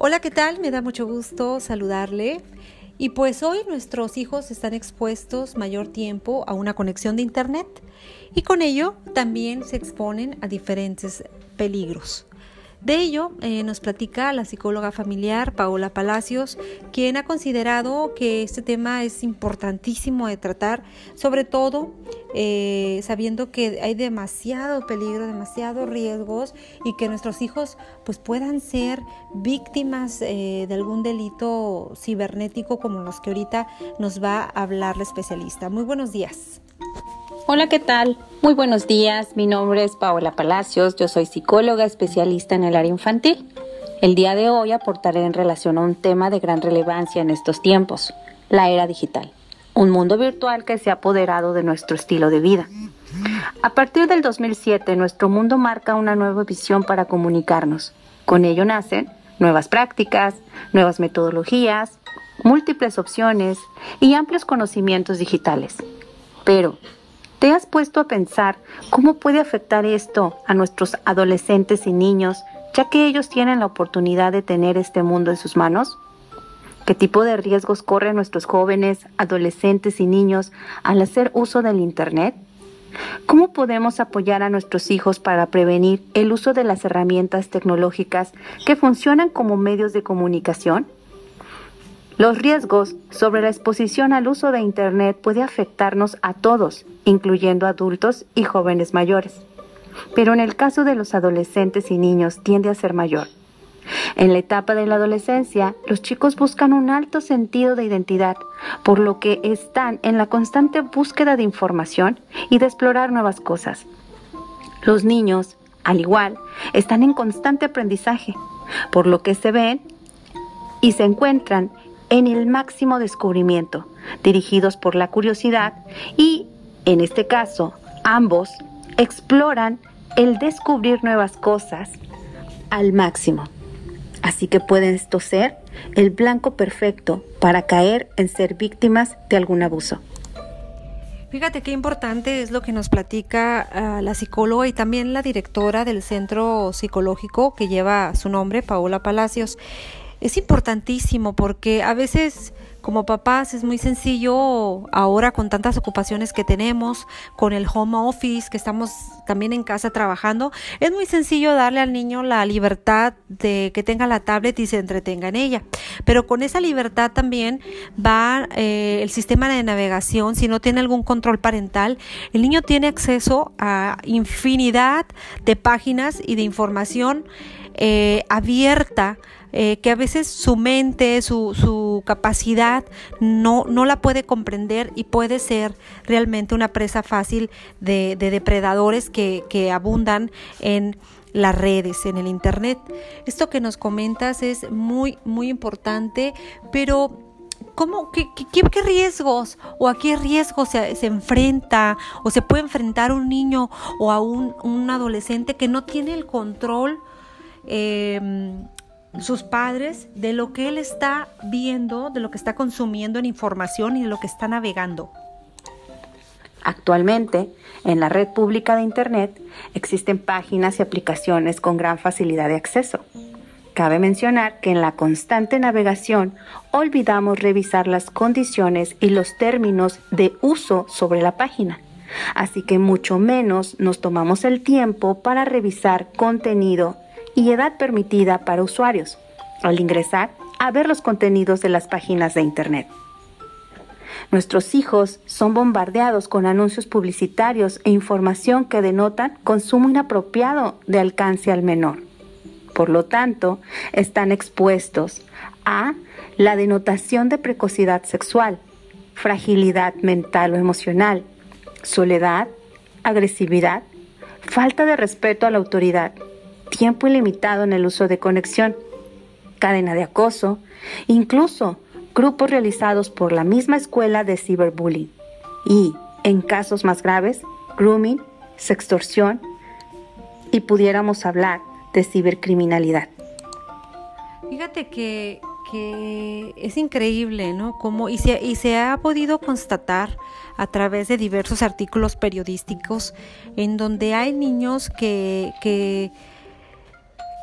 Hola, ¿qué tal? Me da mucho gusto saludarle. Y pues hoy nuestros hijos están expuestos mayor tiempo a una conexión de Internet y con ello también se exponen a diferentes peligros. De ello eh, nos platica la psicóloga familiar Paola Palacios, quien ha considerado que este tema es importantísimo de tratar, sobre todo eh, sabiendo que hay demasiado peligro, demasiados riesgos y que nuestros hijos pues puedan ser víctimas eh, de algún delito cibernético como los que ahorita nos va a hablar la especialista. Muy buenos días. Hola, ¿qué tal? Muy buenos días, mi nombre es Paola Palacios, yo soy psicóloga especialista en el área infantil. El día de hoy aportaré en relación a un tema de gran relevancia en estos tiempos, la era digital, un mundo virtual que se ha apoderado de nuestro estilo de vida. A partir del 2007, nuestro mundo marca una nueva visión para comunicarnos. Con ello nacen nuevas prácticas, nuevas metodologías, múltiples opciones y amplios conocimientos digitales. Pero, ¿Te has puesto a pensar cómo puede afectar esto a nuestros adolescentes y niños, ya que ellos tienen la oportunidad de tener este mundo en sus manos? ¿Qué tipo de riesgos corren nuestros jóvenes, adolescentes y niños al hacer uso del Internet? ¿Cómo podemos apoyar a nuestros hijos para prevenir el uso de las herramientas tecnológicas que funcionan como medios de comunicación? Los riesgos sobre la exposición al uso de Internet puede afectarnos a todos, incluyendo adultos y jóvenes mayores. Pero en el caso de los adolescentes y niños tiende a ser mayor. En la etapa de la adolescencia, los chicos buscan un alto sentido de identidad, por lo que están en la constante búsqueda de información y de explorar nuevas cosas. Los niños, al igual, están en constante aprendizaje, por lo que se ven y se encuentran en el máximo descubrimiento, dirigidos por la curiosidad y, en este caso, ambos exploran el descubrir nuevas cosas al máximo. Así que pueden esto ser el blanco perfecto para caer en ser víctimas de algún abuso. Fíjate qué importante es lo que nos platica ah, la psicóloga y también la directora del centro psicológico que lleva su nombre, Paola Palacios es importantísimo porque a veces como papás es muy sencillo ahora con tantas ocupaciones que tenemos, con el home office, que estamos también en casa trabajando, es muy sencillo darle al niño la libertad de que tenga la tablet y se entretenga en ella. Pero con esa libertad también va eh, el sistema de navegación, si no tiene algún control parental, el niño tiene acceso a infinidad de páginas y de información eh, abierta eh, que a veces su mente, su, su capacidad no, no, la puede comprender y puede ser realmente una presa fácil de, depredadores que, que abundan en las redes, en el Internet. Esto que nos comentas es muy, muy importante, pero ¿Cómo, qué, qué, riesgos o a qué riesgos se, se, enfrenta o se puede enfrentar un niño o a un, un adolescente que no tiene el control eh, sus padres de lo que él está viendo, de lo que está consumiendo en información y de lo que está navegando. Actualmente, en la red pública de Internet existen páginas y aplicaciones con gran facilidad de acceso. Cabe mencionar que en la constante navegación olvidamos revisar las condiciones y los términos de uso sobre la página, así que mucho menos nos tomamos el tiempo para revisar contenido y edad permitida para usuarios al ingresar a ver los contenidos de las páginas de Internet. Nuestros hijos son bombardeados con anuncios publicitarios e información que denotan consumo inapropiado de alcance al menor. Por lo tanto, están expuestos a la denotación de precocidad sexual, fragilidad mental o emocional, soledad, agresividad, falta de respeto a la autoridad, tiempo ilimitado en el uso de conexión, cadena de acoso, incluso grupos realizados por la misma escuela de ciberbullying y, en casos más graves, grooming, sextorsión y pudiéramos hablar de cibercriminalidad. Fíjate que, es increíble, ¿no? Como, y, se, ha podido constatar a través de diversos artículos periodísticos en donde hay niños que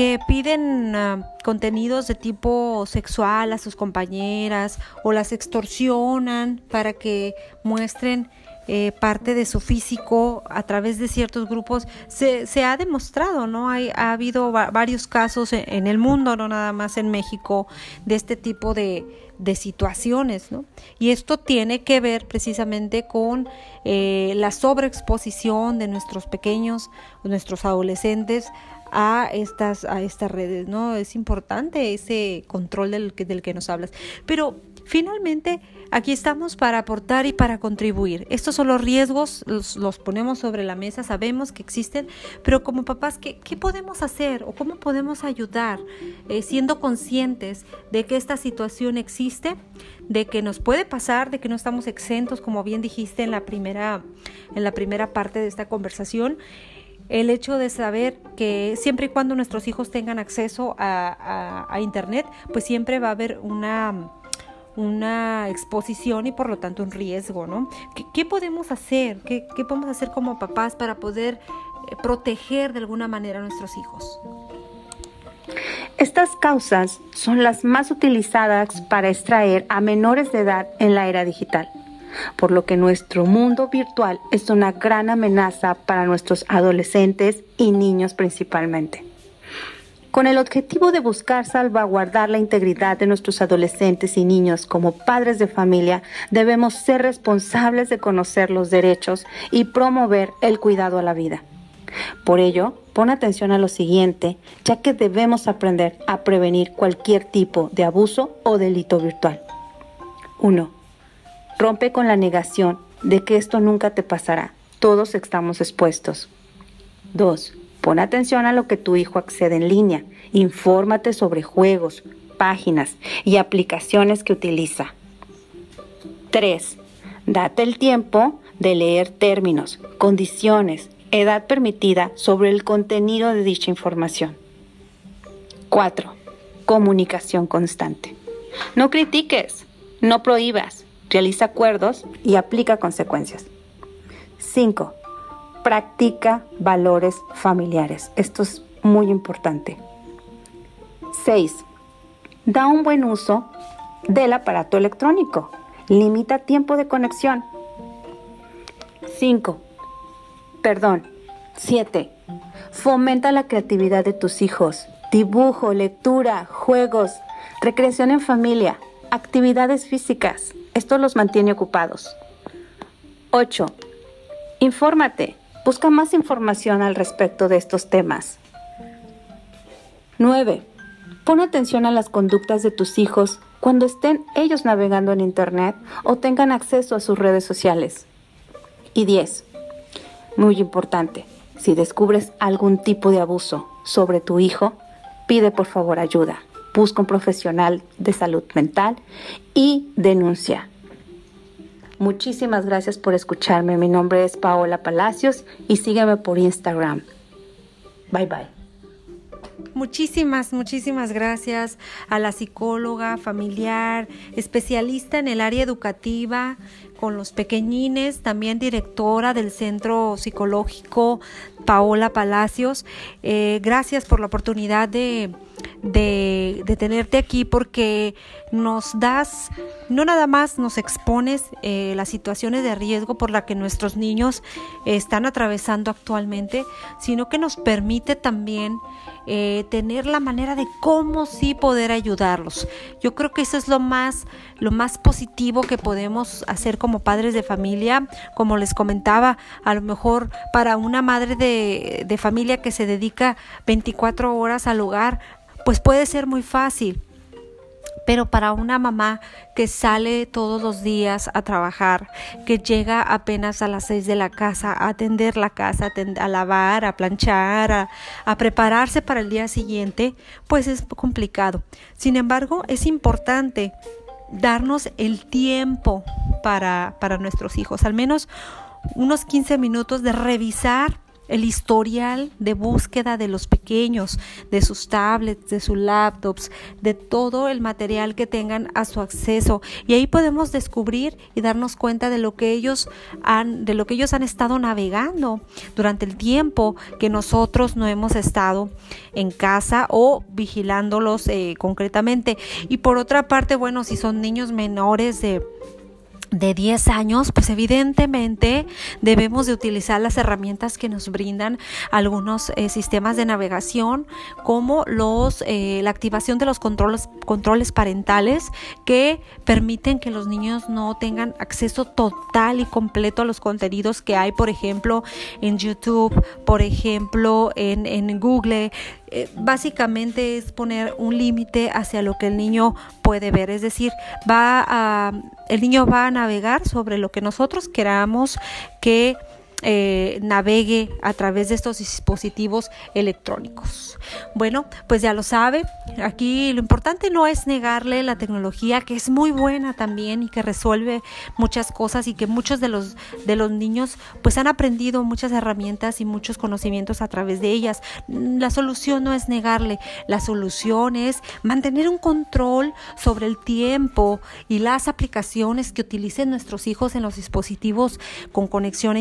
que piden ah, contenidos de tipo sexual a sus compañeras o las extorsionan para que muestren eh, parte de su físico a través de ciertos grupos, se, se ha demostrado, ¿no? Hay, ha habido varios casos en, el mundo, no nada más en México, de este tipo de, de situaciones, ¿no? Y esto tiene que ver precisamente con eh, la sobreexposición de nuestros pequeños, nuestros adolescentes a estas, a estas redes, ¿no? Es importante ese control del que, del que nos hablas. Pero finalmente, aquí estamos para aportar y para contribuir. Estos son los riesgos, los, ponemos sobre la mesa, sabemos que existen, pero como papás, ¿qué, qué podemos hacer o cómo podemos ayudar eh, siendo conscientes de que esta situación existe, de que nos puede pasar, de que no estamos exentos, como bien dijiste en la primera, en la primera parte de esta conversación? El hecho de saber que siempre y cuando nuestros hijos tengan acceso a, Internet, pues siempre va a haber una una exposición y por lo tanto un riesgo, ¿no? ¿Qué, podemos hacer? ¿Qué, ¿Qué, podemos hacer como papás para poder eh, proteger de alguna manera a nuestros hijos? Estas causas son las más utilizadas para extraer a menores de edad en la era digital por lo que nuestro mundo virtual es una gran amenaza para nuestros adolescentes y niños principalmente. Con el objetivo de buscar salvaguardar la integridad de nuestros adolescentes y niños como padres de familia, debemos ser responsables de conocer los derechos y promover el cuidado a la vida. Por ello, pon atención a lo siguiente, ya que debemos aprender a prevenir cualquier tipo de abuso o delito virtual. 1 Rompe con la negación de que esto nunca te pasará. Todos estamos expuestos. 2. Pon atención a lo que tu hijo accede en línea. Infórmate sobre juegos, páginas y aplicaciones que utiliza. 3. Date el tiempo de leer términos, condiciones, edad permitida sobre el contenido de dicha información. 4. Comunicación constante. No critiques, no prohíbas, realiza acuerdos y aplica consecuencias. 5. Practica valores familiares. Esto es muy importante. 6. Da un buen uso del aparato electrónico. Limita tiempo de conexión. 5. Perdón. 7. Fomenta la creatividad de tus hijos. Dibujo, lectura, juegos, recreación en familia, actividades físicas. Esto los mantiene ocupados. 8. Infórmate. Busca más información al respecto de estos temas. 9. Pon atención a las conductas de tus hijos cuando estén ellos navegando en Internet o tengan acceso a sus redes sociales. Y 10. Muy importante, si descubres algún tipo de abuso sobre tu hijo, pide por favor ayuda busca un profesional de salud mental y denuncia. Muchísimas gracias por escucharme. Mi nombre es Paola Palacios y sígueme por Instagram. Bye bye. Muchísimas, muchísimas gracias a la psicóloga familiar, especialista en el área educativa, con los pequeñines, también directora del Centro Psicológico Paola Palacios. Eh, gracias por la oportunidad de de, tenerte aquí porque nos das, no nada más nos expones eh, las situaciones de riesgo por la que nuestros niños están atravesando actualmente, sino que nos permite también eh, tener la manera de cómo sí poder ayudarlos. Yo creo que eso es lo más, lo más positivo que podemos hacer como padres de familia. Como les comentaba, a lo mejor para una madre de, de familia que se dedica 24 horas al hogar, pues puede ser muy fácil. Pero para una mamá que sale todos los días a trabajar, que llega apenas a las seis de la casa a atender la casa, a, lavar, a planchar, a, a, prepararse para el día siguiente, pues es complicado. Sin embargo, es importante darnos el tiempo para, para nuestros hijos, al menos unos 15 minutos de revisar el historial de búsqueda de los pequeños, de sus tablets, de sus laptops, de todo el material que tengan a su acceso. Y ahí podemos descubrir y darnos cuenta de lo que ellos han, de lo que ellos han estado navegando durante el tiempo que nosotros no hemos estado en casa o vigilándolos eh, concretamente. Y por otra parte, bueno, si son niños menores de de 10 años, pues evidentemente debemos de utilizar las herramientas que nos brindan algunos eh, sistemas de navegación como los eh, la activación de los controles controles parentales que permiten que los niños no tengan acceso total y completo a los contenidos que hay, por ejemplo, en YouTube, por ejemplo, en, en Google, eh, básicamente es poner un límite hacia lo que el niño puede ver, es decir, va a, el niño va a navegar sobre lo que nosotros queramos que eh, navegue a través de estos dispositivos electrónicos. Bueno, pues ya lo sabe, aquí lo importante no es negarle la tecnología que es muy buena también y que resuelve muchas cosas y que muchos de los de los niños pues han aprendido muchas herramientas y muchos conocimientos a través de ellas. La solución no es negarle, la solución es mantener un control sobre el tiempo y las aplicaciones que utilicen nuestros hijos en los dispositivos con conexión a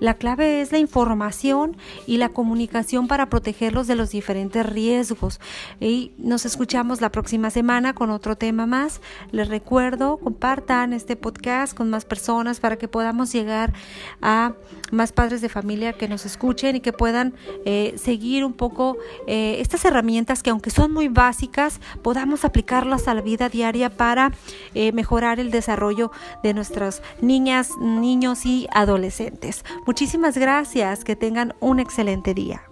la clave es la información y la comunicación para protegerlos de los diferentes riesgos. Y nos escuchamos la próxima semana con otro tema más. Les recuerdo, compartan este podcast con más personas para que podamos llegar a más padres de familia que nos escuchen y que puedan eh, seguir un poco eh, estas herramientas que aunque son muy básicas, podamos aplicarlas a la vida diaria para eh, mejorar el desarrollo de nuestras niñas, niños y adolescentes. Muchísimas gracias, que tengan un excelente día.